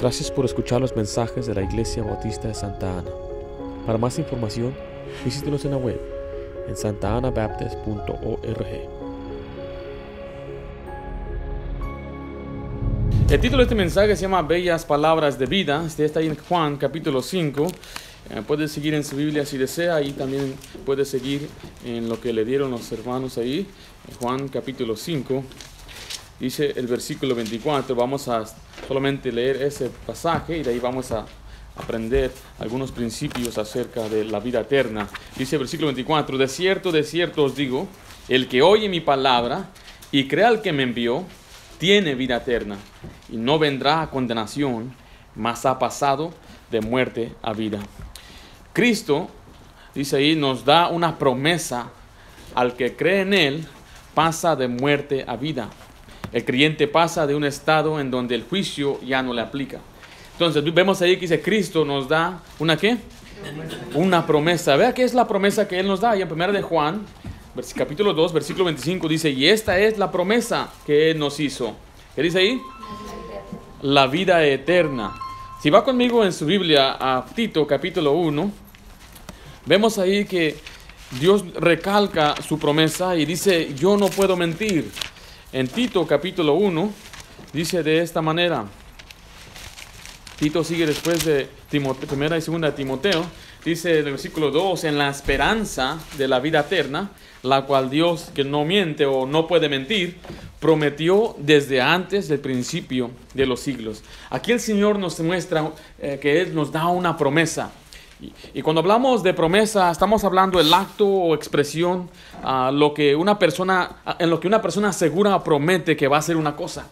Gracias por escuchar los mensajes de la Iglesia Bautista de Santa Ana. Para más información, visítenos en la web en santaanabaptist.org. El título de este mensaje se llama Bellas Palabras de Vida. Este está ahí en Juan capítulo 5. Eh, puede seguir en su Biblia si desea y también puede seguir en lo que le dieron los hermanos ahí. Juan capítulo 5. Dice el versículo 24. Vamos a solamente leer ese pasaje y de ahí vamos a aprender algunos principios acerca de la vida eterna. Dice el versículo 24. De cierto, de cierto os digo, el que oye mi palabra y crea al que me envió, tiene vida eterna y no vendrá a condenación, mas ha pasado de muerte a vida. Cristo, dice ahí, nos da una promesa al que cree en Él, pasa de muerte a vida. El creyente pasa de un estado en donde el juicio ya no le aplica. Entonces vemos ahí que dice Cristo nos da una qué? Una promesa. Vea qué es la promesa que Él nos da. Y en primera de Juan, capítulo 2, versículo 25 dice, y esta es la promesa que Él nos hizo. ¿Qué dice ahí? La vida eterna. Si va conmigo en su Biblia a Tito capítulo 1, vemos ahí que Dios recalca su promesa y dice, yo no puedo mentir. En Tito capítulo 1 dice de esta manera, Tito sigue después de Timoteo, primera y segunda Timoteo, dice en el versículo 2, en la esperanza de la vida eterna, la cual Dios, que no miente o no puede mentir, prometió desde antes del principio de los siglos. Aquí el Señor nos muestra eh, que Él nos da una promesa. Y, cuando hablamos de promesa, estamos hablando del acto o expresión a lo que una persona, en lo que una persona segura promete que va a hacer una cosa.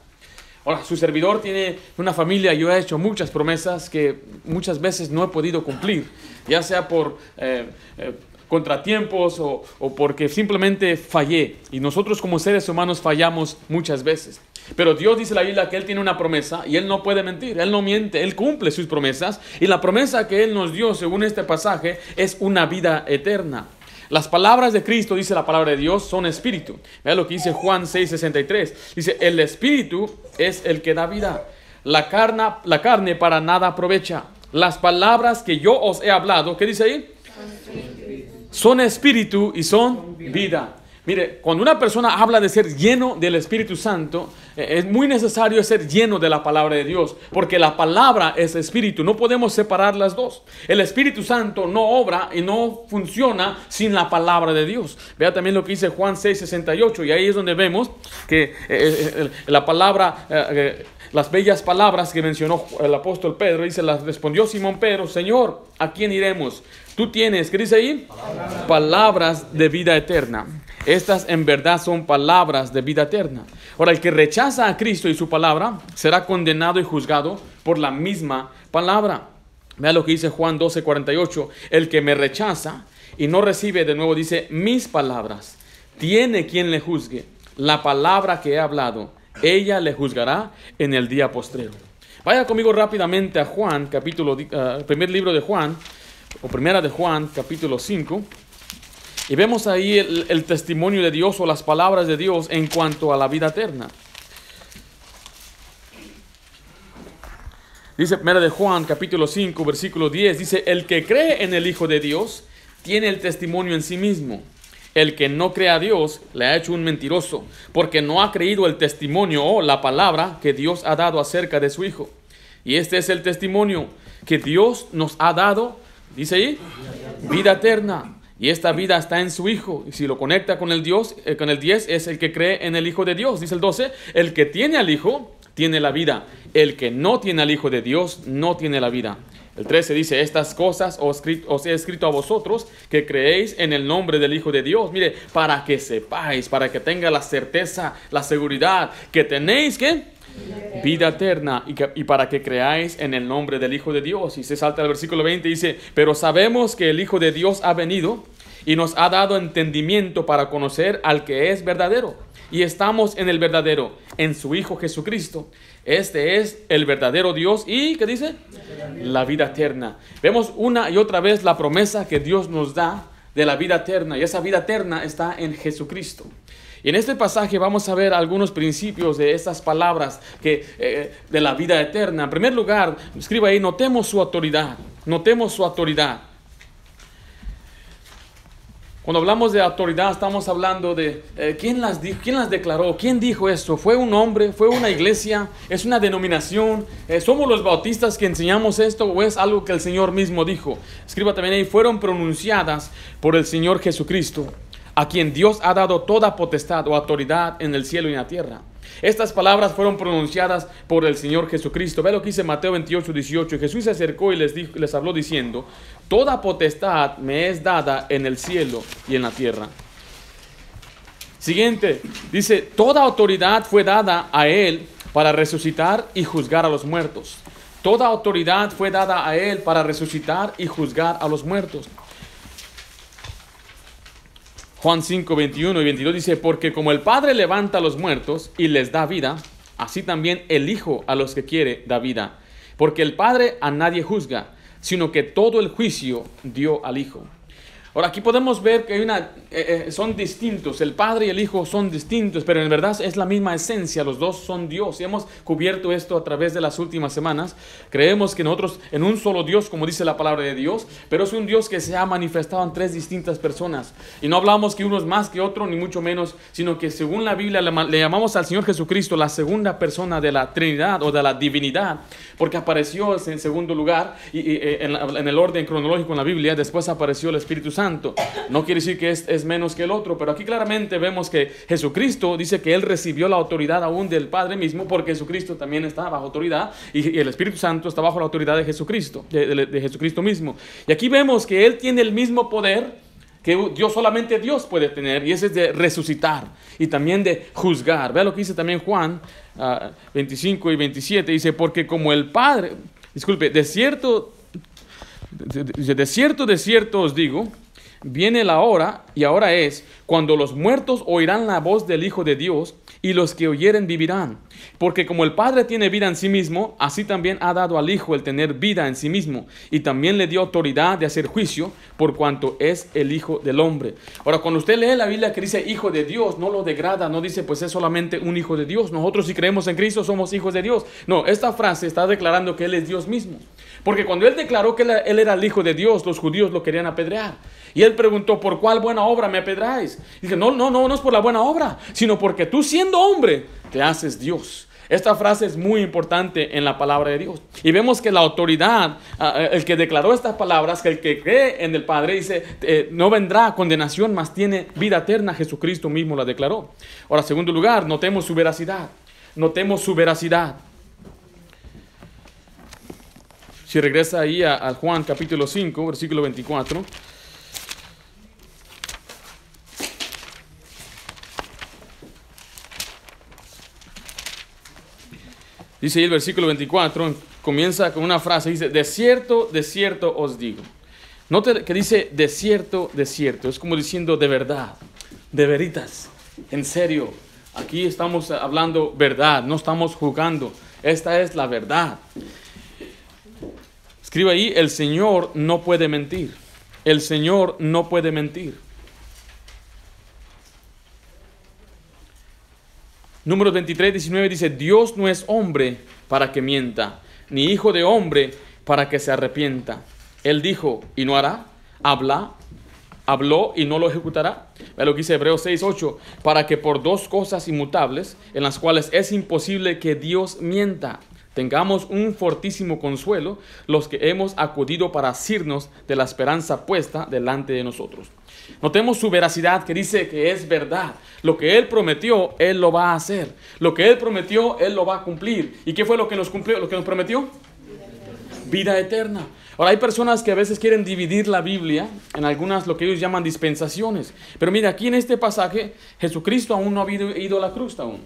Ahora, su servidor tiene una familia, yo he hecho muchas promesas que muchas veces no he podido cumplir, ya sea por eh, eh, contratiempos o, o, porque simplemente fallé. Y nosotros como seres humanos fallamos muchas veces. Pero Dios dice en la Biblia que Él tiene una promesa y Él no puede mentir, Él no miente, Él cumple sus promesas. Y la promesa que Él nos dio, según este pasaje, es una vida eterna. Las palabras de Cristo, dice la palabra de Dios, son espíritu. Vea lo que dice Juan 6:63. Dice, el espíritu es el que da vida. La carne, la carne para nada aprovecha. Las palabras que yo os he hablado, ¿qué dice ahí? Son espíritu y son vida. Mire, cuando una persona habla de ser lleno del Espíritu Santo, es muy necesario ser lleno de la palabra de Dios, porque la palabra es espíritu, no podemos separar las dos. El Espíritu Santo no obra y no funciona sin la palabra de Dios. Vea también lo que dice Juan 6:68, y ahí es donde vemos que eh, la palabra, eh, las bellas palabras que mencionó el apóstol Pedro, dice, las respondió Simón Pedro, Señor, ¿a quién iremos? Tú tienes, ¿qué dice ahí? Palabras, de vida eterna. Estas en verdad son palabras de vida eterna. Ahora, el que rechaza a Cristo y su palabra será condenado y juzgado por la misma palabra. Vea lo que dice Juan 12, 48. El que me rechaza y no recibe, de nuevo dice, mis palabras, tiene quien le juzgue. La palabra que he hablado, ella le juzgará en el día postrero. Vaya conmigo rápidamente a Juan, capítulo, uh, primer libro de Juan, o primera de Juan, capítulo 5. Y vemos ahí el, testimonio de Dios o las palabras de Dios en cuanto a la vida eterna. Dice 1 de Juan capítulo 5 versículo 10, dice, el que cree en el Hijo de Dios tiene el testimonio en sí mismo. El que no cree a Dios le ha hecho un mentiroso, porque no ha creído el testimonio o la palabra que Dios ha dado acerca de su Hijo. Y este es el testimonio que Dios nos ha dado, dice ahí, vida eterna. Y esta vida está en su Hijo. Y si lo conecta con el Dios, eh, con el 10, es el que cree en el Hijo de Dios. Dice el 12, el que tiene al Hijo, tiene la vida. El que no tiene al Hijo de Dios, no tiene la vida. El 13 dice, estas cosas os, os, he escrito a vosotros que creéis en el nombre del Hijo de Dios. Mire, para que sepáis, para que tenga la certeza, la seguridad, que tenéis que vida eterna y, que, y, para que creáis en el nombre del Hijo de Dios. Y se salta al versículo 20 y dice, pero sabemos que el Hijo de Dios ha venido y nos ha dado entendimiento para conocer al que es verdadero. Y estamos en el verdadero, en su Hijo Jesucristo. Este es el verdadero Dios y, ¿qué dice? La vida eterna. Vemos una y otra vez la promesa que Dios nos da de la vida eterna. Y esa vida eterna está en Jesucristo. Y en este pasaje vamos a ver algunos principios de estas palabras que, eh, de la vida eterna. En primer lugar, escriba ahí, notemos su autoridad, notemos su autoridad. Cuando hablamos de autoridad estamos hablando de eh, ¿quién, las quién las declaró, quién dijo esto. ¿Fue un hombre? ¿Fue una iglesia? ¿Es una denominación? Eh, ¿Somos los bautistas que enseñamos esto o es algo que el Señor mismo dijo? Escriba también ahí, fueron pronunciadas por el Señor Jesucristo, a quien Dios ha dado toda potestad o autoridad en el cielo y en la tierra. Estas palabras fueron pronunciadas por el Señor Jesucristo. Ve lo que dice Mateo 28, 18. Jesús se acercó y les, dijo, les habló diciendo, Toda potestad me es dada en el cielo y en la tierra. Siguiente, dice, toda autoridad fue dada a él para resucitar y juzgar a los muertos. Toda autoridad fue dada a él para resucitar y juzgar a los muertos. Juan 5, 21 y 22 dice, porque como el Padre levanta a los muertos y les da vida, así también el Hijo a los que quiere da vida. Porque el Padre a nadie juzga, sino que todo el juicio dio al Hijo. Ahora aquí podemos ver que hay una, eh, eh, son distintos, el Padre y el Hijo son distintos, pero en verdad es la misma esencia, los dos son Dios. Y hemos cubierto esto a través de las últimas semanas. Creemos que nosotros en un solo Dios, como dice la palabra de Dios, pero es un Dios que se ha manifestado en tres distintas personas. Y no hablamos que uno es más que otro, ni mucho menos, sino que según la Biblia le, llamamos al Señor Jesucristo la segunda persona de la Trinidad o de la divinidad, porque apareció en segundo lugar y, eh, en el orden cronológico en la Biblia, después apareció el Espíritu Santo no quiere decir que es, menos que el otro, pero aquí claramente vemos que Jesucristo dice que Él recibió la autoridad aún del Padre mismo, porque Jesucristo también está bajo autoridad y, el Espíritu Santo está bajo la autoridad de Jesucristo, de, Jesucristo mismo. Y aquí vemos que Él tiene el mismo poder que Dios solamente Dios puede tener, y ese es de resucitar y también de juzgar. Vea lo que dice también Juan 25 ah, y 27, dice, porque como el Padre, disculpe, de cierto, de cierto, de cierto os digo, Viene la hora, y ahora es, cuando los muertos oirán la voz del Hijo de Dios, y los que oyeren vivirán. Porque como el Padre tiene vida en sí mismo, así también ha dado al Hijo el tener vida en sí mismo, y también le dio autoridad de hacer juicio, por cuanto es el Hijo del Hombre. Ahora, cuando usted lee la Biblia que dice Hijo de Dios, no lo degrada, no dice pues es solamente un Hijo de Dios. Nosotros si creemos en Cristo somos hijos de Dios. No, esta frase está declarando que Él es Dios mismo. Porque cuando Él declaró que Él era el Hijo de Dios, los judíos lo querían apedrear. Y él preguntó, ¿por cuál buena obra me apedráis? Y dije, no, no, no, no es por la buena obra, sino porque tú siendo hombre, te haces Dios. Esta frase es muy importante en la palabra de Dios. Y vemos que la autoridad, ah, eh, el que declaró estas palabras, que el que cree en el Padre, dice, eh, no vendrá condenación, mas tiene vida eterna. Jesucristo mismo la declaró. Ahora, segundo lugar, notemos su veracidad. Notemos su veracidad. Si regresa ahí a, a Juan capítulo 5, versículo 24. Dice ahí el versículo 24, comienza con una frase, dice, de cierto, de cierto os digo. Note que dice, de cierto, de cierto. Es como diciendo, de verdad, de veritas, en serio. Aquí estamos hablando verdad, no estamos jugando. Esta es la verdad. Escribe ahí, el Señor no puede mentir. El Señor no puede mentir. Número 23, 19 dice, Dios no es hombre para que mienta, ni hijo de hombre para que se arrepienta. Él dijo y no hará, habla, habló y no lo ejecutará. Ve lo que dice Hebreos 6, 8, para que por dos cosas inmutables, en las cuales es imposible que Dios mienta, tengamos un fortísimo consuelo los que hemos acudido para asirnos de la esperanza puesta delante de nosotros. Notemos su veracidad que dice que es verdad. Lo que Él prometió, Él lo va a hacer. Lo que Él prometió, Él lo va a cumplir. ¿Y qué fue lo que nos cumplió, lo que nos prometió? Vida eterna. Ahora hay personas que a veces quieren dividir la Biblia en algunas lo que ellos llaman dispensaciones. Pero mira, aquí en este pasaje Jesucristo aún no ha ido a la cruz aún.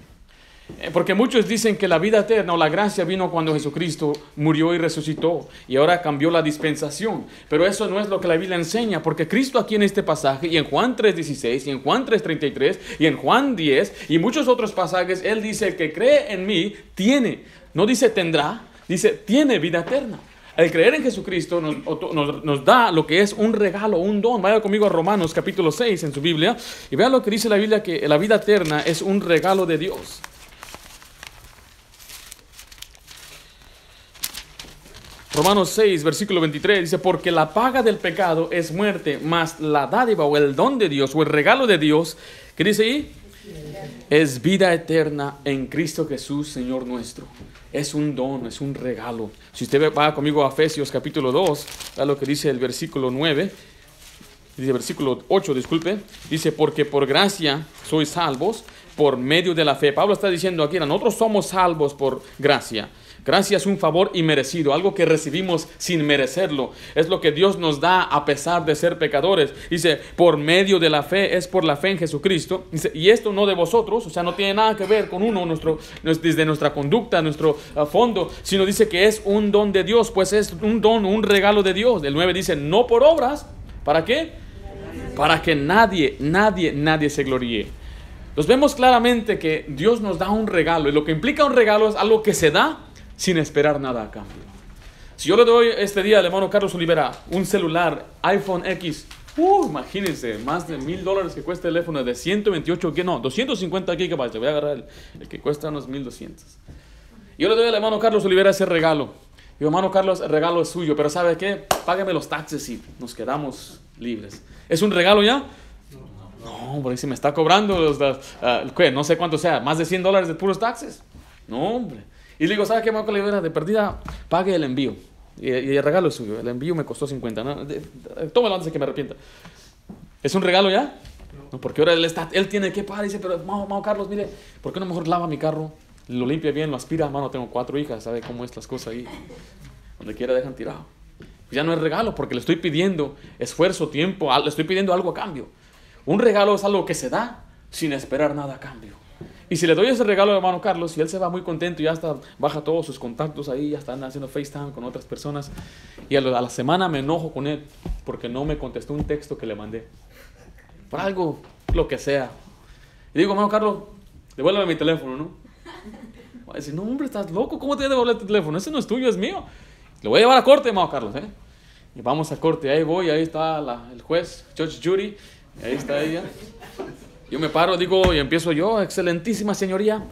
Eh, porque muchos dicen que la vida eterna o la gracia vino cuando Jesucristo murió y resucitó y ahora cambió la dispensación. Pero eso no es lo que la Biblia enseña, porque Cristo aquí en este pasaje y en Juan 3.16 y en Juan 3.33 y en Juan 10 y muchos otros pasajes, Él dice, el que cree en mí tiene, no dice tendrá, dice tiene vida eterna. el creer en Jesucristo nos, nos, nos, da lo que es un regalo, un don. Vaya conmigo a Romanos capítulo 6 en su Biblia y vea lo que dice la Biblia, que la vida eterna es un regalo de Dios. Romanos 6, versículo 23 dice, porque la paga del pecado es muerte, mas la dádiva o el don de Dios o el regalo de Dios, ¿qué dice ahí? Es vida eterna en Cristo Jesús, Señor nuestro. Es un don, es un regalo. Si usted va conmigo a Efesios capítulo 2, a lo que dice el versículo 9, dice versículo 8, disculpe, dice, porque por gracia sois salvos por medio de la fe. Pablo está diciendo aquí, nosotros somos salvos por gracia. Gracia es un favor inmerecido, algo que recibimos sin merecerlo. Es lo que Dios nos da a pesar de ser pecadores. Dice, por medio de la fe, es por la fe en Jesucristo. Y esto no de vosotros, o sea, no tiene nada que ver con uno, nuestro, desde nuestra conducta, nuestro uh, fondo, sino dice que es un don de Dios, pues es un don, un regalo de Dios. El 9 dice, no por obras, ¿para qué? Para que nadie, nadie, nadie se gloríe. Nos vemos claramente que Dios nos da un regalo y lo que implica un regalo es algo que se da sin esperar nada a cambio. Si yo le doy este día al hermano Carlos Olivera un celular iPhone X, uh, imagínense, más de mil dólares que cuesta el teléfono de 128, que no, 250 gigabytes, le voy a agarrar el, que cuesta unos 1200. Yo le doy al hermano Carlos Olivera ese regalo. Y hermano Carlos, el regalo es suyo, pero ¿sabe qué? Págame los taxes y nos quedamos libres. ¿Es un regalo ya? No, por ahí se me está cobrando los, uh, no sé cuánto sea, más de 100 dólares de puros taxes. No, hombre. Y le digo, ¿sabe qué, Marco Olivera? De perdida, pague el envío. Y, y, el regalo es suyo. El envío me costó 50. ¿no? Tómalo antes de que me arrepienta. ¿Es un regalo ya? No, porque ahora él, está, él tiene que pagar. Dice, pero, Mao, Carlos, mire, ¿por qué no mejor lava mi carro? Lo limpia bien, lo aspira. Mano, tengo cuatro hijas, ¿sabe cómo es las cosas ahí? Donde quiera dejan tirado. Ya no es regalo porque le estoy pidiendo esfuerzo, tiempo, le estoy pidiendo algo a cambio. Un regalo es algo que se da sin esperar nada a cambio. Y si le doy ese regalo a hermano Carlos y él se va muy contento ya hasta baja todos sus contactos ahí, ya están haciendo FaceTime con otras personas, y a la semana me enojo con él porque no me contestó un texto que le mandé. Por algo, lo que sea. Y digo, hermano Carlos, devuélveme mi teléfono, ¿no? Va a decir, no, hombre, estás loco, ¿cómo te voy a devolver tu teléfono? Ese no es tuyo, es mío. Lo voy a llevar a corte, hermano Carlos, ¿eh? Y vamos a corte, ahí voy, ahí está la, el juez, Judge Judy, ahí está ella. Yo me paro, digo, y empiezo yo, excelentísima señoría,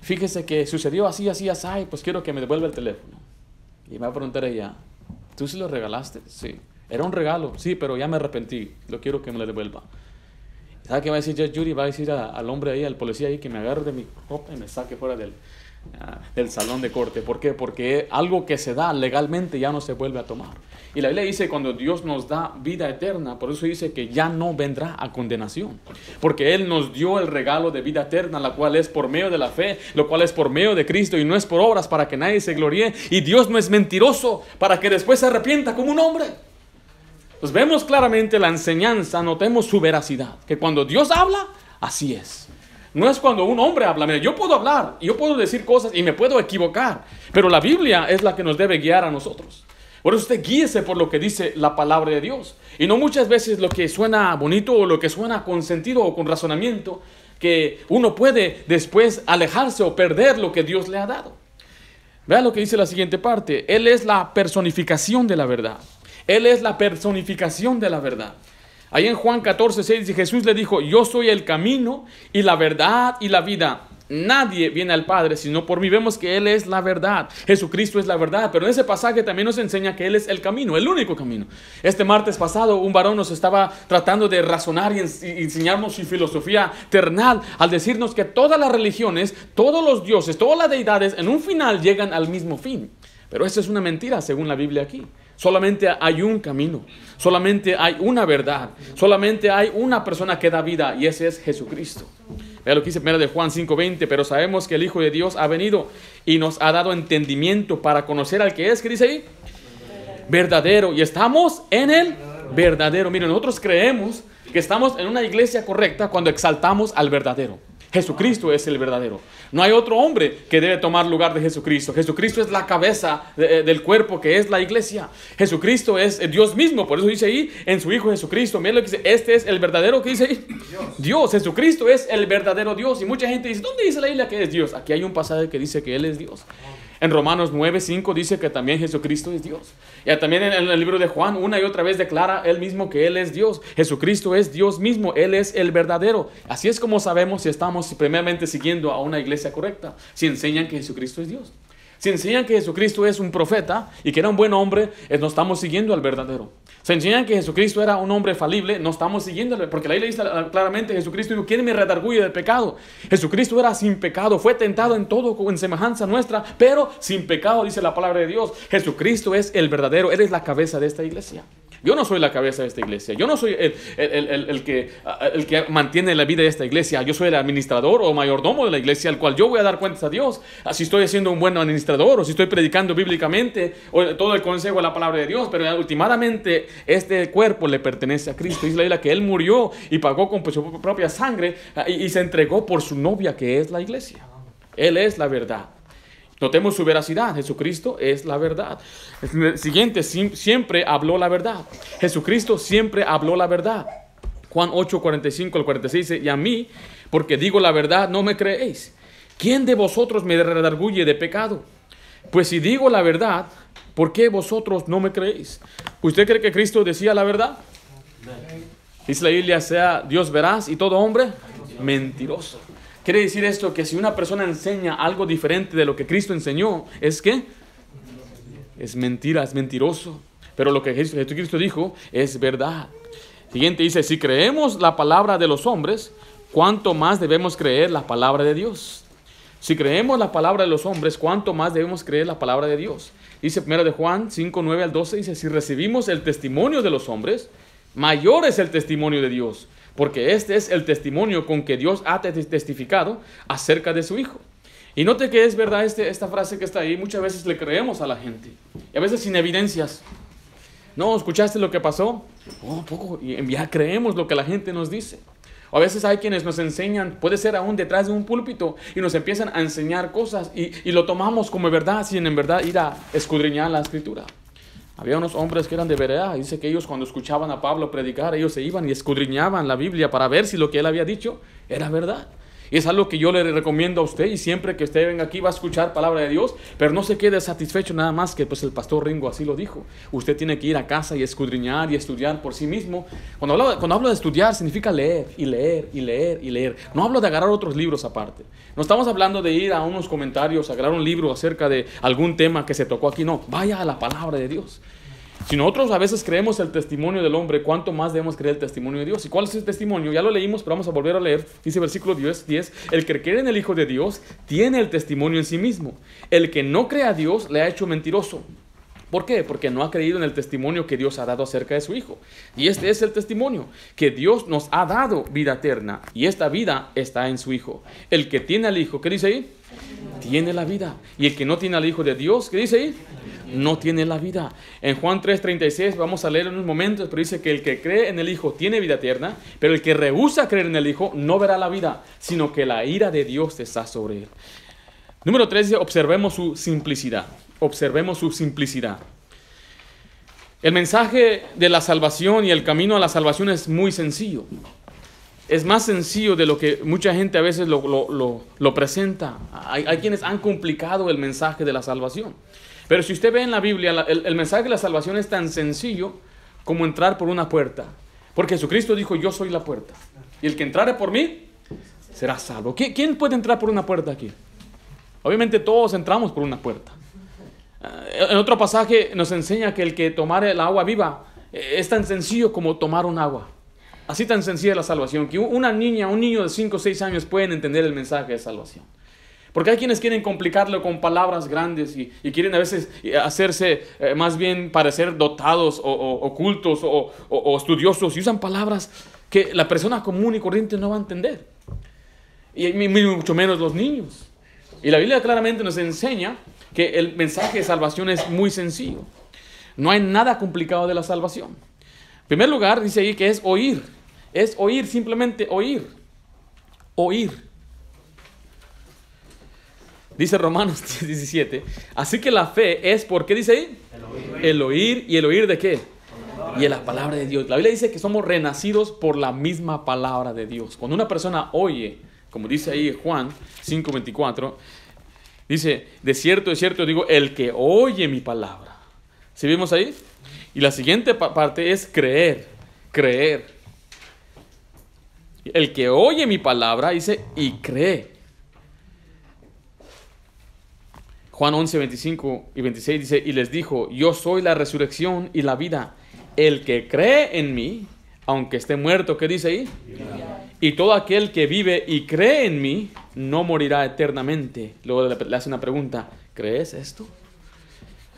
fíjese que sucedió así, así, así, pues quiero que me devuelva el teléfono. Y me va a preguntar ella, ¿tú sí lo regalaste? Sí. Era un regalo, sí, pero ya me arrepentí, lo quiero que me lo devuelva. ¿Sabe qué va a decir Judge Judy? Va a decir al hombre ahí, al policía ahí, que me agarre de mi ropa y me saque fuera del, del salón de corte. ¿Por qué? Porque algo que se da legalmente ya no se vuelve a tomar. Y la Biblia dice cuando Dios nos da vida eterna, por eso dice que ya no vendrá a condenación. Porque Él nos dio el regalo de vida eterna, la cual es por medio de la fe, lo cual es por medio de Cristo y no es por obras para que nadie se gloríe. Y Dios no es mentiroso para que después se arrepienta como un hombre. Pues vemos claramente la enseñanza, notemos su veracidad, que cuando Dios habla, así es. No es cuando un hombre habla. Mira, yo puedo hablar, yo puedo decir cosas y me puedo equivocar, pero la Biblia es la que nos debe guiar a nosotros. Por eso usted guíese por lo que dice la palabra de Dios. Y no muchas veces lo que suena bonito o lo que suena con sentido o con razonamiento, que uno puede después alejarse o perder lo que Dios le ha dado. Vea lo que dice la siguiente parte. Él es la personificación de la verdad. Él es la personificación de la verdad. Ahí en Juan 14, 6 Jesús le dijo, yo soy el camino y la verdad y la vida. Nadie viene al Padre sino por mí. Vemos que Él es la verdad. Jesucristo es la verdad. Pero en ese pasaje también nos enseña que Él es el camino, el único camino. Este martes pasado un varón nos estaba tratando de razonar y enseñarnos su filosofía ternal al decirnos que todas las religiones, todos los dioses, todas las deidades en un final llegan al mismo fin. Pero eso es una mentira según la Biblia aquí. Solamente hay un camino, solamente hay una verdad, solamente hay una persona que da vida y ese es Jesucristo. Vea lo que dice primero de Juan 5:20, pero sabemos que el Hijo de Dios ha venido y nos ha dado entendimiento para conocer al que es, ¿qué dice ahí? Verdadero. Y estamos en el verdadero. Miren, nosotros creemos que estamos en una iglesia correcta cuando exaltamos al verdadero. Jesucristo es el verdadero. No hay otro hombre que debe tomar lugar de Jesucristo. Jesucristo es la cabeza de, del cuerpo que es la iglesia. Jesucristo es Dios mismo. Por eso dice ahí en su Hijo Jesucristo. Mira lo que dice. Este es el verdadero que dice ahí. Dios. Dios. Jesucristo es el verdadero Dios. Y mucha gente dice, ¿dónde dice la Biblia que es Dios? Aquí hay un pasaje que dice que Él es Dios. En Romanos 9, 5 dice que también Jesucristo es Dios. Y también en el libro de Juan una y otra vez declara él mismo que Él es Dios. Jesucristo es Dios mismo, Él es el verdadero. Así es como sabemos si estamos primeramente siguiendo a una iglesia correcta, si enseñan que Jesucristo es Dios. Si enseñan que Jesucristo es un profeta y que era un buen hombre, eh, no estamos siguiendo al verdadero. Si enseñan que Jesucristo era un hombre falible, no estamos siguiéndole, porque la Biblia dice claramente, Jesucristo dijo, ¿quién me redarguye del pecado? Jesucristo era sin pecado, fue tentado en todo en semejanza nuestra, pero sin pecado, dice la palabra de Dios. Jesucristo es el verdadero, Él la cabeza de esta iglesia. Yo no soy la cabeza de esta iglesia. Yo no soy el, el, que, el que mantiene la vida de esta iglesia. Yo soy el administrador o mayordomo de la iglesia, al cual yo voy a dar cuentas a Dios. Si estoy siendo un buen administrador o si estoy predicando bíblicamente o todo el consejo de la palabra de Dios. Pero últimamente este cuerpo le pertenece a Cristo. Dice la Biblia que Él murió y pagó con su propia sangre ah, y se entregó por su novia que es la iglesia. Él es la verdad. Notemos su veracidad. Jesucristo es la verdad. siguiente, siempre habló la verdad. Jesucristo siempre habló la verdad. Juan 8, 45 al 46 dice, y a mí, porque digo la verdad, no me creéis. ¿Quién de vosotros me redarguye de pecado? Pues si digo la verdad, ¿por qué vosotros no me creéis? ¿Usted cree que Cristo decía la verdad? Dice la Biblia, sea Dios veraz y todo hombre mentiroso. Quiere decir esto que si una persona enseña algo diferente de lo que Cristo enseñó, es que es mentira, es mentiroso. Pero lo que Jesucristo dijo es verdad. Siguiente dice, si creemos la palabra de los hombres, ¿cuánto más debemos creer la palabra de Dios? Si creemos la palabra de los hombres, ¿cuánto más debemos creer la palabra de Dios? Dice primero de Juan 5, 9 al 12, dice, si recibimos el testimonio de los hombres, mayor es el testimonio de Dios porque este es el testimonio con que Dios ha testificado acerca de su Hijo. Y note que es verdad este, esta frase que está ahí, muchas veces le creemos a la gente, y a veces sin evidencias. No, ¿escuchaste lo que pasó? Oh, poco, y ya creemos lo que la gente nos dice. A veces hay quienes nos enseñan, puede ser aún detrás de un púlpito, y nos empiezan a enseñar cosas y, y lo tomamos como verdad sin en verdad ir a escudriñar la escritura. Había unos hombres que eran de Berea. Dice que ellos cuando escuchaban a Pablo predicar, ellos se iban y escudriñaban la Biblia para ver si lo que él había dicho era verdad. Y es algo que yo le recomiendo a usted y siempre que usted venga aquí va a escuchar palabra de Dios, pero no se quede satisfecho nada más que pues el pastor Ringo así lo dijo. Usted tiene que ir a casa y escudriñar y estudiar por sí mismo. Cuando hablo, cuando hablo de estudiar significa leer y leer y leer y leer. No hablo de agarrar otros libros aparte. No estamos hablando de ir a unos comentarios, agarrar un libro acerca de algún tema que se tocó aquí. No, vaya a la palabra de Dios. Si nosotros a veces creemos el testimonio del hombre, ¿cuánto más debemos creer el testimonio de Dios? ¿Y cuál es el testimonio? Ya lo leímos, pero vamos a volver a leer. Dice versículo 10, 10, el que cree en el Hijo de Dios tiene el testimonio en sí mismo. El que no cree a Dios le ha hecho mentiroso. ¿Por qué? Porque no ha creído en el testimonio que Dios ha dado acerca de su Hijo. Y este es el testimonio, que Dios nos ha dado vida eterna y esta vida está en su Hijo. El que tiene al Hijo, ¿qué dice ahí? Tiene la vida. Y el que no tiene al Hijo de Dios, ¿qué dice ahí? no tiene la vida. En Juan 3:36 vamos a leer en unos momentos, pero dice que el que cree en el Hijo tiene vida eterna, pero el que rehúsa creer en el Hijo no verá la vida, sino que la ira de Dios está sobre él. Número 3 dice, observemos su simplicidad. Observemos su simplicidad. El mensaje de la salvación y el camino a la salvación es muy sencillo. Es más sencillo de lo que mucha gente a veces lo, presenta. hay quienes han complicado el mensaje de la salvación. Pero si usted ve en la Biblia, el, mensaje de la salvación es tan sencillo como entrar por una puerta. Porque Jesucristo dijo, yo soy la puerta. Y el que entrare por mí será salvo. ¿Quién puede entrar por una puerta aquí? Obviamente todos entramos por una puerta. Eh, en otro pasaje nos enseña que el que tomare el agua viva eh, es tan sencillo como tomar un agua. Así tan sencilla la salvación, que una niña, un niño de 5 o 6 años pueden entender el mensaje de salvación. Porque hay quienes quieren complicarlo con palabras grandes y, quieren a veces eh, hacerse eh, más bien parecer dotados o, ocultos o, estudiosos y usan palabras que la persona común y corriente no va a entender. Y mucho menos los niños. Y la Biblia claramente nos enseña que el mensaje de salvación es muy sencillo. No hay nada complicado de la salvación. En primer lugar, dice ahí que es oír. Es oír, simplemente oír. Oír. Dice Romanos 17. Así que la fe es, ¿por qué dice ahí? El oír. ¿Y el oír de qué? Y de la palabra de Dios. La Biblia dice que somos renacidos por la misma palabra de Dios. Cuando una persona oye, como dice ahí Juan 5:24, Dice, de cierto, de cierto digo, el que oye mi palabra. ¿Sí vimos ahí? Y la siguiente parte es creer, creer. El que oye mi palabra, dice, y cree. Juan 11, 25 y 26 dice, y les dijo, yo soy la resurrección y la vida. El que cree en mí, aunque esté muerto, ¿qué dice ahí? Y todo aquel que vive y cree en mí, no morirá eternamente. Luego le hace una pregunta, ¿crees esto?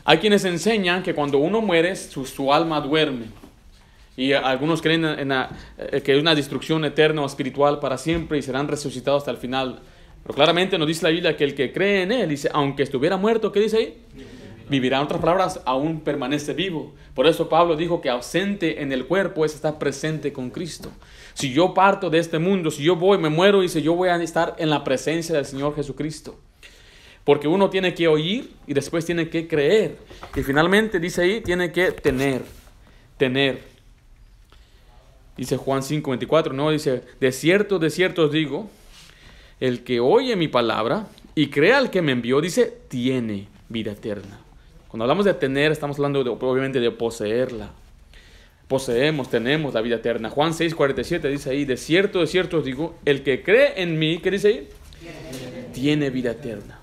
Hay quienes enseñan que cuando uno muere, su, alma duerme. Y algunos creen en, eh, que es una destrucción eterna o espiritual para siempre y serán resucitados hasta el final. Pero claramente nos dice la Biblia que el que cree en Él, dice, aunque estuviera muerto, ¿qué dice ahí? Vivirá. En otras palabras, aún permanece vivo. Por eso Pablo dijo que ausente en el cuerpo es estar presente con Cristo. Si yo parto de este mundo, si yo voy, me muero, dice, yo voy a estar en la presencia del Señor Jesucristo. Porque uno tiene que oír y después tiene que creer. Y finalmente dice ahí, tiene que tener, tener. Dice Juan 5, 24, no, dice, de cierto, de cierto os digo, el que oye mi palabra y crea al que me envió, dice, tiene vida eterna. Cuando hablamos de tener, estamos hablando obviamente de poseerla. Poseemos, tenemos la vida eterna. Juan 6, 47 dice ahí, de cierto, de cierto os digo, el que cree en mí, ¿qué dice ahí? Tiene vida eterna.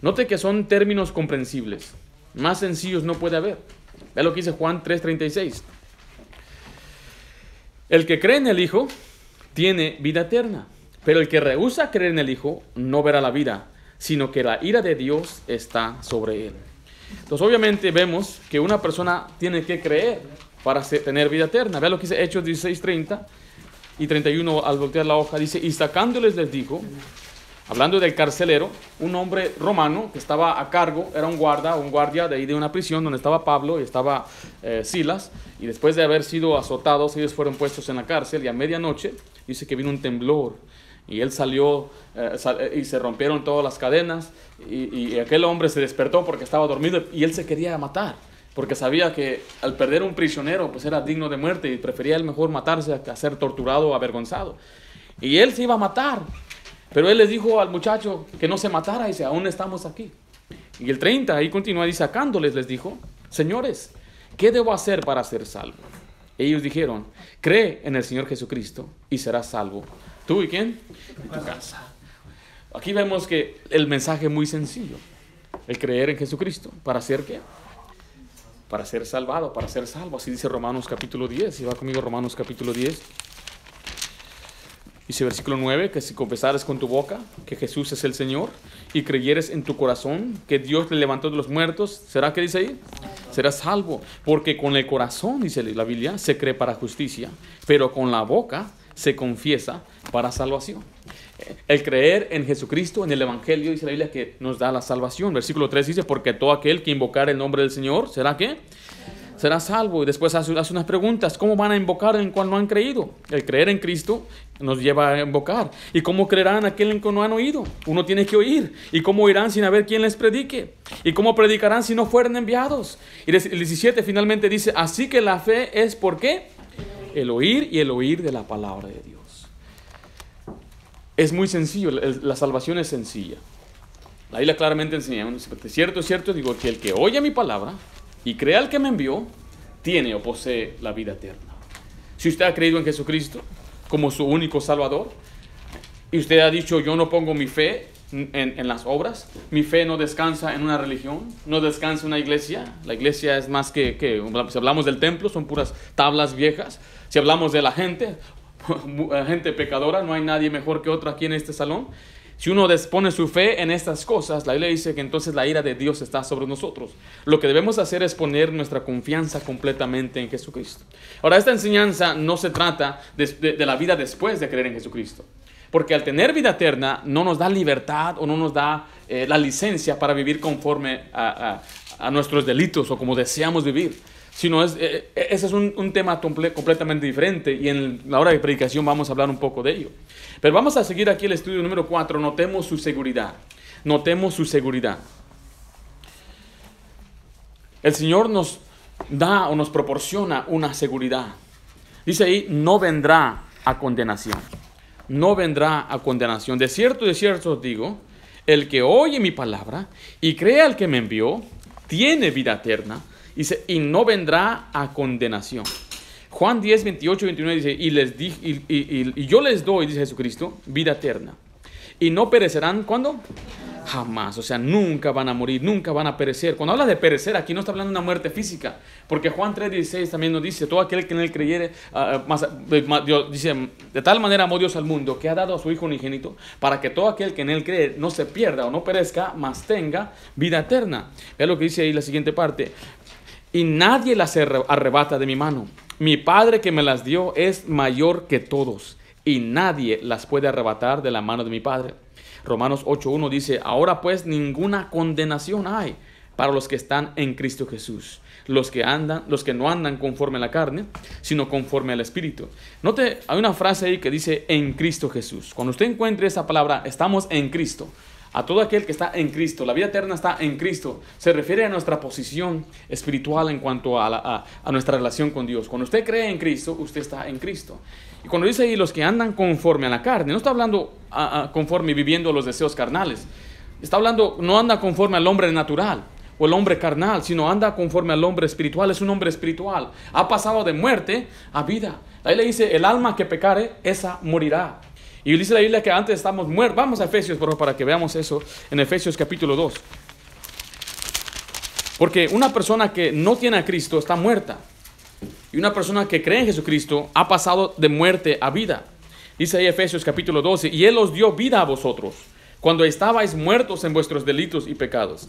Note que son términos comprensibles. Más sencillos no puede haber. Ve lo que dice Juan 3:36. El que cree en el Hijo tiene vida eterna, pero el que rehúsa creer en el Hijo no verá la vida, sino que la ira de Dios está sobre él. Entonces obviamente vemos que una persona tiene que creer para tener vida eterna. Ve lo que dice Hechos 16:30 y 31 al voltear la hoja, dice, y sacándoles les dijo, Hablando del carcelero, un hombre romano que estaba a cargo, era un guarda, un guardia de ahí de una prisión donde estaba Pablo y estaba eh, Silas, y después de haber sido azotados, ellos fueron puestos en la cárcel y a medianoche dice que vino un temblor y él salió eh, eh, y se rompieron todas las cadenas y, y, aquel hombre se despertó porque estaba dormido y él se quería matar porque sabía que al perder un prisionero pues era digno de muerte y prefería él mejor matarse a ser torturado o avergonzado. Y él se iba a matar pero él les dijo al muchacho que no se matara y dice, aún estamos aquí. Y el 30 ahí continúa y sacándoles les dijo, señores, ¿qué debo hacer para ser salvo? Ellos dijeron, cree en el Señor Jesucristo y serás salvo. ¿Tú y quién? Y tu casa. Aquí vemos que el mensaje es muy sencillo. El creer en Jesucristo. ¿Para ser qué? Para ser salvado, para ser salvo. Así dice Romanos capítulo 10. Si va conmigo Romanos capítulo 10. Dice versículo 9, que si confesares con tu boca que Jesús es el Señor y creyeres en tu corazón que Dios le levantó de los muertos, ¿será que dice ahí? Serás salvo. Porque con el corazón, dice la Biblia, se cree para justicia, pero con la boca se confiesa para salvación. El creer en Jesucristo, en el Evangelio, dice la Biblia que nos da la salvación. Versículo 3 dice, porque todo aquel que invocar el nombre del Señor, ¿será que? será salvo. Y después hace, unas preguntas, ¿cómo van a invocar en cual no han creído? El creer en Cristo nos lleva a invocar. ¿Y cómo creerán aquel en que no han oído? Uno tiene que oír. ¿Y cómo oirán sin haber quien les predique? ¿Y cómo predicarán si no fueren enviados? Y el 17 finalmente dice, así que la fe es por qué? El oír y el oír de la palabra de Dios. Es muy sencillo, la salvación es sencilla. La Biblia claramente enseña, cierto, es cierto, digo que el que oye mi palabra y crea al que me envió, tiene o posee la vida eterna. Si usted ha creído en Jesucristo como su único Salvador, y usted ha dicho, yo no pongo mi fe en, las obras, mi fe no descansa en una religión, no descansa en una iglesia, la iglesia es más que, que, si hablamos del templo, son puras tablas viejas, si hablamos de la gente, gente pecadora, no hay nadie mejor que otro aquí en este salón, si uno dispone su fe en estas cosas, la Biblia dice que entonces la ira de Dios está sobre nosotros. Lo que debemos hacer es poner nuestra confianza completamente en Jesucristo. Ahora, esta enseñanza no se trata de, la vida después de creer en Jesucristo. Porque al tener vida eterna no nos da libertad o no nos da eh, la licencia para vivir conforme a, nuestros delitos o como deseamos vivir. Sino es, eh, eh, ese es un, tema completamente diferente y en la hora de predicación vamos a hablar un poco de ello. Pero vamos a seguir aquí el estudio número 4. Notemos su seguridad. Notemos su seguridad. El Señor nos da o nos proporciona una seguridad. Dice ahí, no vendrá a condenación. No vendrá a condenación. De cierto, de cierto os digo, el que oye mi palabra y cree al que me envió, tiene vida eterna dice, y no vendrá a condenación. Juan 10, 28 29 dice, y, les di, y, y, yo les doy, dice Jesucristo, vida eterna. Y no perecerán, ¿cuándo? Jamás, o sea, nunca van a morir, nunca van a perecer. Cuando habla de perecer, aquí no está hablando de una muerte física, porque Juan 3:16 también nos dice, todo aquel que en él creyere, uh, más, Dios, dice, de tal manera amó Dios al mundo que ha dado a su Hijo unigénito, para que todo aquel que en él cree no se pierda o no perezca, mas tenga vida eterna. Vea lo que dice ahí la siguiente parte, y nadie las arrebata de mi mano. Mi Padre que me las dio es mayor que todos, y nadie las puede arrebatar de la mano de mi Padre. Romanos 8.1 dice, ahora pues ninguna condenación hay para los que están en Cristo Jesús, los que andan, los que no andan conforme a la carne, sino conforme al Espíritu. Note, hay una frase ahí que dice en Cristo Jesús. Cuando usted encuentre esa palabra, estamos en Cristo. A todo aquel que está en Cristo, la vida eterna está en Cristo. Se refiere a nuestra posición espiritual en cuanto a, a nuestra relación con Dios. Cuando usted cree en Cristo, usted está en Cristo. Y cuando dice ahí los que andan conforme a la carne, no está hablando conforme viviendo los deseos carnales. Está hablando, no anda conforme al hombre natural o el hombre carnal, sino anda conforme al hombre espiritual. Es un hombre espiritual. Ha pasado de muerte a vida. Ahí le dice, el alma que pecare, esa morirá. Y dice la Biblia que antes estamos muertos. Vamos a Efesios, por para que veamos eso en Efesios capítulo 2. Porque una persona que no tiene a Cristo está muerta. Y una persona que cree en Jesucristo ha pasado de muerte a vida. Dice ahí Efesios capítulo 12, y Él os dio vida a vosotros, cuando estabais muertos en vuestros delitos y pecados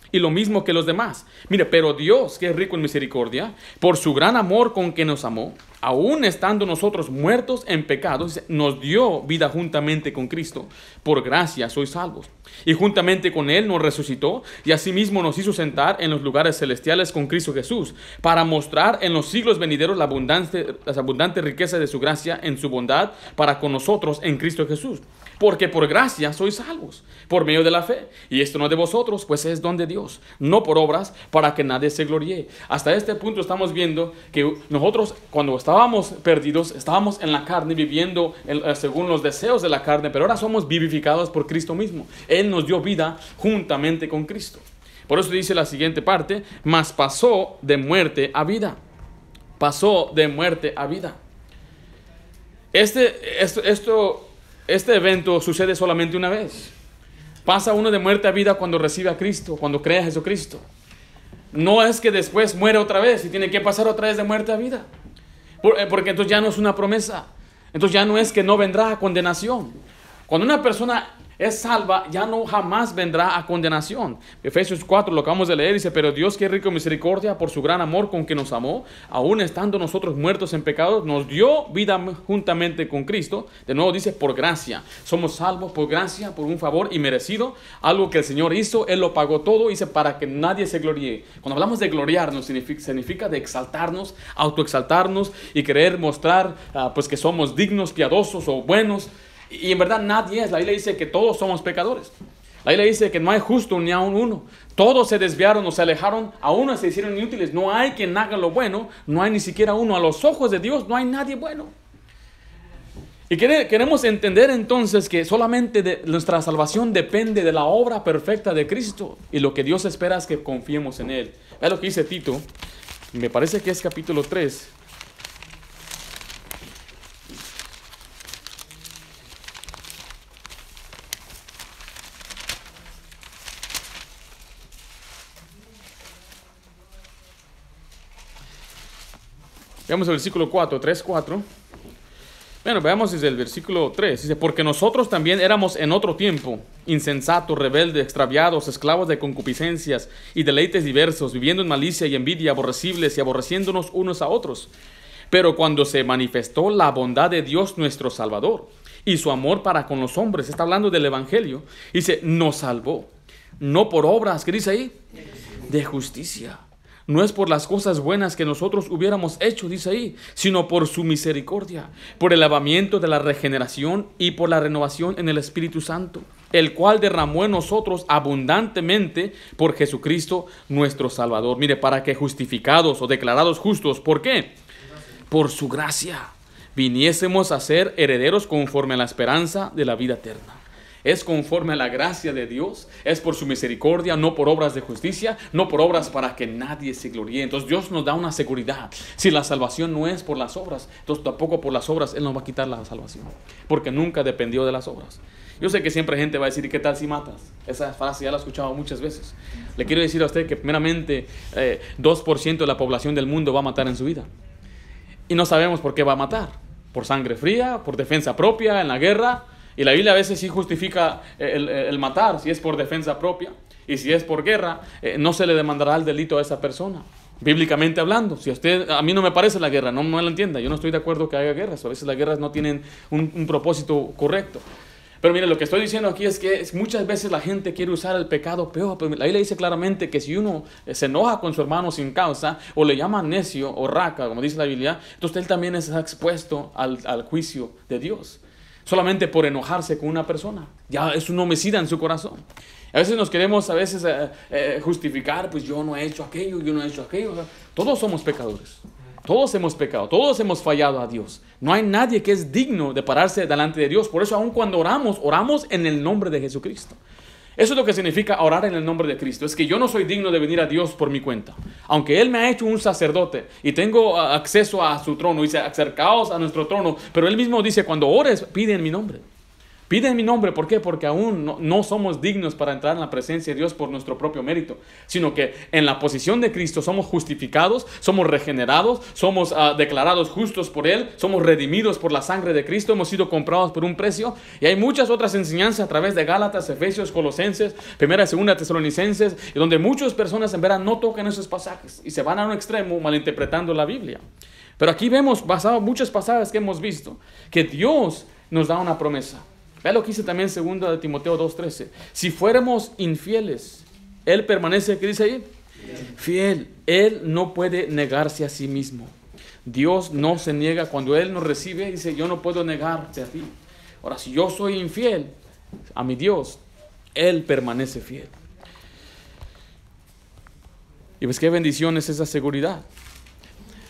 y lo mismo que los demás. Mire, pero Dios, que es rico en misericordia, por su gran amor con que nos amó, aún estando nosotros muertos en pecados, nos dio vida juntamente con Cristo. Por gracia sois salvos. Y juntamente con Él nos resucitó y asimismo nos hizo sentar en los lugares celestiales con Cristo Jesús, para mostrar en los siglos venideros la abundante, las abundantes riquezas de su gracia en su bondad para con nosotros en Cristo Jesús porque por gracia sois salvos, por medio de la fe. Y esto no es de vosotros, pues es don de Dios, no por obras, para que nadie se gloríe. Hasta este punto estamos viendo que nosotros cuando estábamos perdidos, estábamos en la carne, viviendo eh, según los deseos de la carne, pero ahora somos vivificados por Cristo mismo. Él nos dio vida juntamente con Cristo. Por eso dice la siguiente parte, mas pasó de muerte a vida. Pasó de muerte a vida. Este, esto, esto este evento sucede solamente una vez. Pasa uno de muerte a vida cuando recibe a Cristo, cuando cree a Jesucristo. No es que después muere otra vez y tiene que pasar otra vez de muerte a vida. Eh, porque entonces ya no es una promesa. Entonces ya no es que no vendrá condenación. Cuando una persona es salva, ya no jamás vendrá a condenación. Efesios 4, lo acabamos de leer, dice, pero Dios que rico en misericordia por su gran amor con que nos amó, aún estando nosotros muertos en pecados, nos dio vida juntamente con Cristo. De nuevo dice, por gracia. Somos salvos por gracia, por un favor y merecido. Algo que el Señor hizo, Él lo pagó todo, dice, para que nadie se gloríe. Cuando hablamos de gloriarnos, significa, significa de exaltarnos, autoexaltarnos y querer mostrar ah, pues que somos dignos, piadosos o buenos. Y en verdad nadie es. La Biblia dice que todos somos pecadores. La Biblia dice que no hay justo ni aun uno. Todos se desviaron o se alejaron, a uno se hicieron inútiles. No hay quien haga lo bueno, no hay ni siquiera uno. A los ojos de Dios no hay nadie bueno. Y queremos entender entonces que solamente nuestra salvación depende de la obra perfecta de Cristo. Y lo que Dios espera es que confiemos en Él. Vea lo que dice Tito. Me parece que es capítulo 3, Veamos el versículo 4, 3, 4. Bueno, veamos desde el versículo 3. Dice, porque nosotros también éramos en otro tiempo insensatos, rebeldes, extraviados, esclavos de concupiscencias y deleites diversos, viviendo en malicia y envidia, aborrecibles y aborreciéndonos unos a otros. Pero cuando se manifestó la bondad de Dios nuestro Salvador y su amor para con los hombres, está hablando del Evangelio, dice, nos salvó, no por obras, ¿qué dice ahí? De justicia no es por las cosas buenas que nosotros hubiéramos hecho, dice ahí, sino por su misericordia, por el lavamiento de la regeneración y por la renovación en el Espíritu Santo, el cual derramó en nosotros abundantemente por Jesucristo nuestro Salvador. Mire, para que justificados o declarados justos, ¿por qué? Por su gracia, viniésemos a ser herederos conforme a la esperanza de la vida eterna es conforme a la gracia de Dios, es por su misericordia, no por obras de justicia, no por obras para que nadie se gloríe. Entonces Dios nos da una seguridad. Si la salvación no es por las obras, entonces tampoco por las obras Él nos va a quitar la salvación, porque nunca dependió de las obras. Yo sé que siempre gente va a decir, ¿y qué tal si matas? Esa frase ya la he escuchado muchas veces. Le quiero decir a usted que primeramente 2% eh, de la población del mundo va a matar en su vida. Y no sabemos por qué va a matar. Por sangre fría, por defensa propia, en la guerra, y la Biblia a veces sí justifica el, matar, si es por defensa propia. Y si es por guerra, eh, no se le demandará el delito a esa persona. Bíblicamente hablando, si a usted, a mí no me parece la guerra, no me lo entienda, yo no estoy de acuerdo que haya guerras, a veces las guerras no tienen un, propósito correcto. Pero mire, lo que estoy diciendo aquí es que muchas veces la gente quiere usar el pecado peor. Pero la Biblia dice claramente que si uno se enoja con su hermano sin causa, o le llama necio o raca, como dice la Biblia, entonces él también está expuesto al, al juicio de Dios solamente por enojarse con una persona. Ya es un homicida en su corazón. A veces nos queremos a veces eh, eh, justificar, pues yo no he hecho aquello, yo no he hecho aquello. Todos somos pecadores. Todos hemos pecado, todos hemos fallado a Dios. No hay nadie que es digno de pararse delante de Dios. Por eso aun cuando oramos, oramos en el nombre de Jesucristo. Eso es lo que significa orar en el nombre de Cristo. Es que yo no soy digno de venir a Dios por mi cuenta. Aunque Él me ha hecho un sacerdote y tengo ah, acceso a su trono, y dice, acercaos a nuestro trono. Pero Él mismo dice, cuando ores, pide en mi nombre. Pide en mi nombre, ¿por qué? Porque aún no, somos dignos para entrar en la presencia de Dios por nuestro propio mérito, sino que en la posición de Cristo somos justificados, somos regenerados, somos ah, declarados justos por Él, somos redimidos por la sangre de Cristo, hemos sido comprados por un precio. Y hay muchas otras enseñanzas a través de Gálatas, Efesios, Colosenses, Primera y Segunda Tesalonicenses, donde muchas personas en verdad no tocan esos pasajes y se van a un extremo malinterpretando la Biblia. Pero aquí vemos, basado en muchos pasajes que hemos visto, que Dios nos da una promesa. Vea lo que dice también 2 de Timoteo 2.13. Si fuéramos infieles, Él permanece, ¿qué dice ahí? Fiel. Él no puede negarse a sí mismo. Dios no se niega cuando Él nos recibe, dice, yo no puedo negarte a ti. Ahora, si yo soy infiel a mi Dios, Él permanece fiel. Y ves qué bendición es esa seguridad.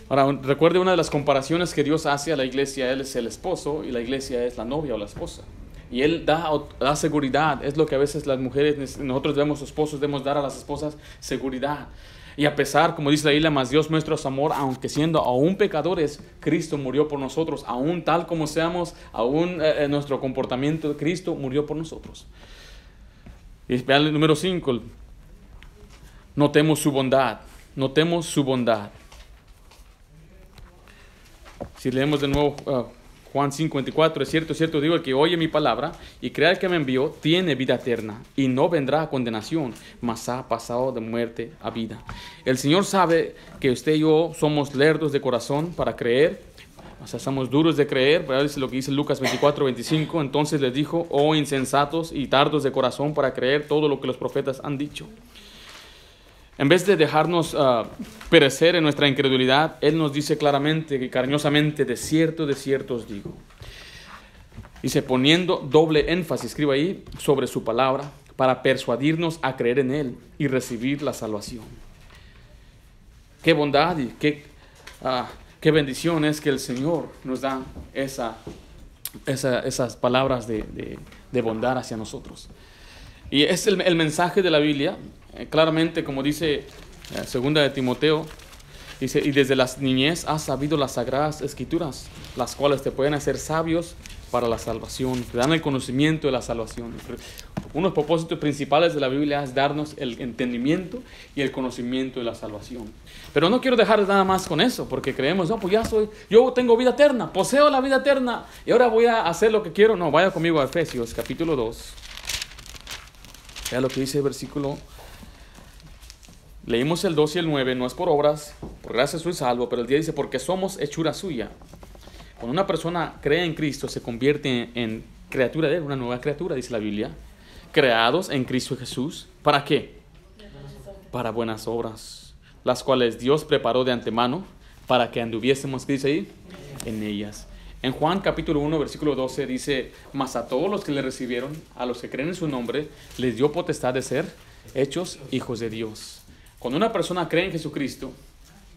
Ahora, recuerde una de las comparaciones que Dios hace a la iglesia, Él es el esposo y la iglesia es la novia o la esposa. Y Él da, da seguridad. Es lo que a veces las mujeres, nosotros vemos esposos, debemos dar a las esposas seguridad. Y a pesar, como dice la Biblia, más Dios muestra su amor, aunque siendo aún pecadores, Cristo murió por nosotros. Aún tal como seamos, aún eh, en nuestro comportamiento, Cristo murió por nosotros. Y el número 5. Notemos su bondad. Notemos su bondad. Si leemos de nuevo uh, Juan 54, es cierto, es cierto, digo, el que oye mi palabra y crea que me envió, tiene vida eterna y no vendrá a condenación, mas ha pasado de muerte a vida. El Señor sabe que usted y yo somos lerdos de corazón para creer, o sea, somos duros de creer, pero es lo que dice Lucas 24, 25, entonces les dijo, oh insensatos y tardos de corazón para creer todo lo que los profetas han dicho. En vez de dejarnos ah, perecer en nuestra incredulidad, Él nos dice claramente y cariñosamente, de cierto, de cierto os digo. Dice, poniendo doble énfasis, escribo ahí, sobre su palabra, para persuadirnos a creer en Él y recibir la salvación. Qué bondad y qué, ah, qué bendición es que el Señor nos da esa, esas palabras de, bondad hacia nosotros. Y es el, el mensaje de la Biblia claramente, como dice eh, segunda de Timoteo, dice, y desde las niñez has sabido las sagradas escrituras, las cuales te pueden hacer sabios para la salvación, te dan el conocimiento de la salvación. Uno de los propósitos principales de la Biblia es darnos el entendimiento y el conocimiento de la salvación. Pero no quiero dejar nada más con eso, porque creemos, no, pues ya soy, yo tengo vida eterna, poseo la vida eterna y ahora voy a hacer lo que quiero. No, vaya conmigo a Efesios capítulo 2. Vea lo que dice el versículo Leímos el 2 y el 9, no es por obras, por gracia soy salvo, pero el día dice, porque somos hechura suya. Cuando una persona cree en Cristo, se convierte en criatura de él, una nueva criatura, dice la Biblia. Creados en Cristo Jesús. ¿Para qué? Para buenas obras. las cuales Dios preparó de antemano para que anduviésemos, ¿qué dice ahí? En ellas. En Juan capítulo 1, versículo 12 dice, mas a todos los que le recibieron, a los que creen en su nombre, les dio potestad de ser hechos hijos de Dios. Cuando una persona cree en Jesucristo,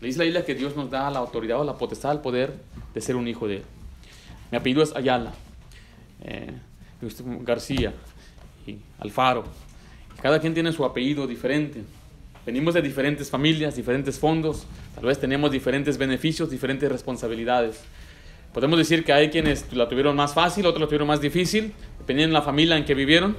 le dice la Biblia que Dios nos da la autoridad o la potestad, el poder de ser un hijo de Él. Mi apellido es Ayala, eh, García y Alfaro. Cada quien tiene su apellido diferente. Venimos de diferentes familias, diferentes fondos, tal vez tenemos diferentes beneficios, diferentes responsabilidades. Podemos decir que hay quienes la tuvieron más fácil, otros la tuvieron más difícil, dependiendo de la familia en que vivieron.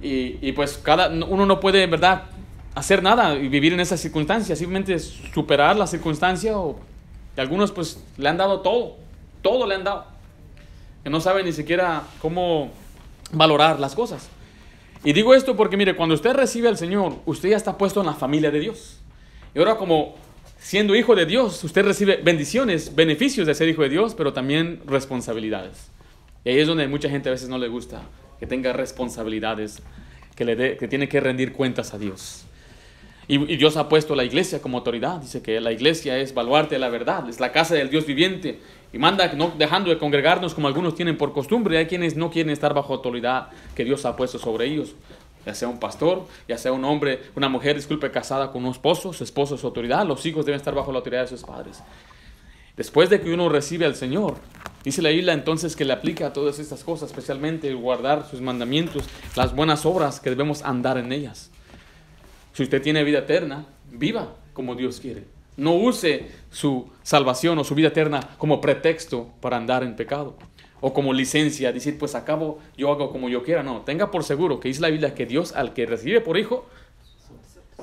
Y, y, pues cada, uno no puede, en verdad, hacer nada y vivir en esas circunstancias, simplemente superar la circunstancia o y algunos pues le han dado todo, todo le han dado, que no saben ni siquiera cómo valorar las cosas. Y digo esto porque mire, cuando usted recibe al Señor, usted ya está puesto en la familia de Dios. Y ahora como siendo hijo de Dios, usted recibe bendiciones, beneficios de ser hijo de Dios, pero también responsabilidades. Y ahí es donde mucha gente a veces no le gusta que tenga responsabilidades, que, le que tiene que rendir cuentas a Dios. Y, Dios ha puesto la iglesia como autoridad. Dice que la iglesia es baluarte de la verdad, es la casa del Dios viviente. Y manda no dejando de congregarnos como algunos tienen por costumbre. Hay quienes no quieren estar bajo autoridad que Dios ha puesto sobre ellos. Ya sea un pastor, ya sea un hombre, una mujer, disculpe, casada con un esposo, su esposo es su autoridad. Los hijos deben estar bajo la autoridad de sus padres. Después de que uno recibe al Señor, dice la Biblia entonces que le aplica a todas estas cosas, especialmente guardar sus mandamientos, las buenas obras que debemos andar en ellas. Si usted tiene vida eterna, viva como Dios quiere. No use su salvación o su vida eterna como pretexto para andar en pecado o como licencia, decir, pues acabo, yo hago como yo quiera. No, tenga por seguro que dice la Biblia que Dios al que recibe por hijo,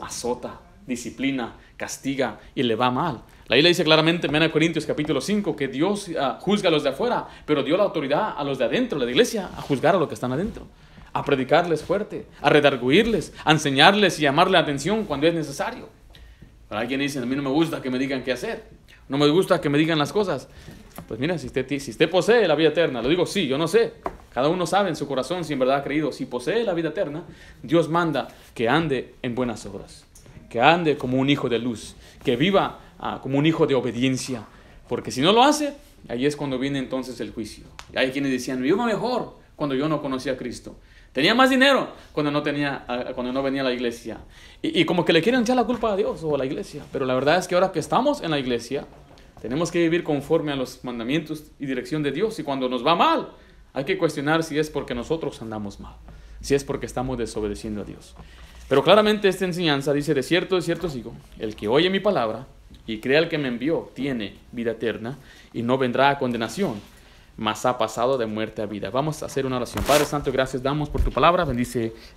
azota, disciplina, castiga y le va mal. La Biblia dice claramente en 1 Corintios capítulo 5 que Dios uh, juzga a los de afuera, pero dio la autoridad a los de adentro, la iglesia, a juzgar a los que están adentro a predicarles fuerte, a redarguirles, a enseñarles y llamarle la atención cuando es necesario. Para alguien dice, a mí no me gusta que me digan qué hacer, no me gusta que me digan las cosas. Pues mira, si usted, si usted posee la vida eterna, lo digo sí, yo no sé, cada uno sabe en su corazón si en verdad ha creído, si posee la vida eterna, Dios manda que ande en buenas obras, que ande como un hijo de luz, que viva ah, como un hijo de obediencia, porque si no lo hace, ahí es cuando viene entonces el juicio. Y hay quienes decían, viva mejor cuando yo no conocía a Cristo. Tenía más dinero cuando no, tenía, cuando no venía a la iglesia. Y, y, como que le quieren echar la culpa a Dios o a la iglesia. Pero la verdad es que ahora que estamos en la iglesia, tenemos que vivir conforme a los mandamientos y dirección de Dios. Y cuando nos va mal, hay que cuestionar si es porque nosotros andamos mal, si es porque estamos desobedeciendo a Dios. Pero claramente esta enseñanza dice, de cierto, de cierto sigo, el que oye mi palabra y crea el que me envió, tiene vida eterna y no vendrá a condenación mas ha pasado de muerte a vida. Vamos a hacer una oración. Padre Santo, gracias damos por tu palabra. Bendice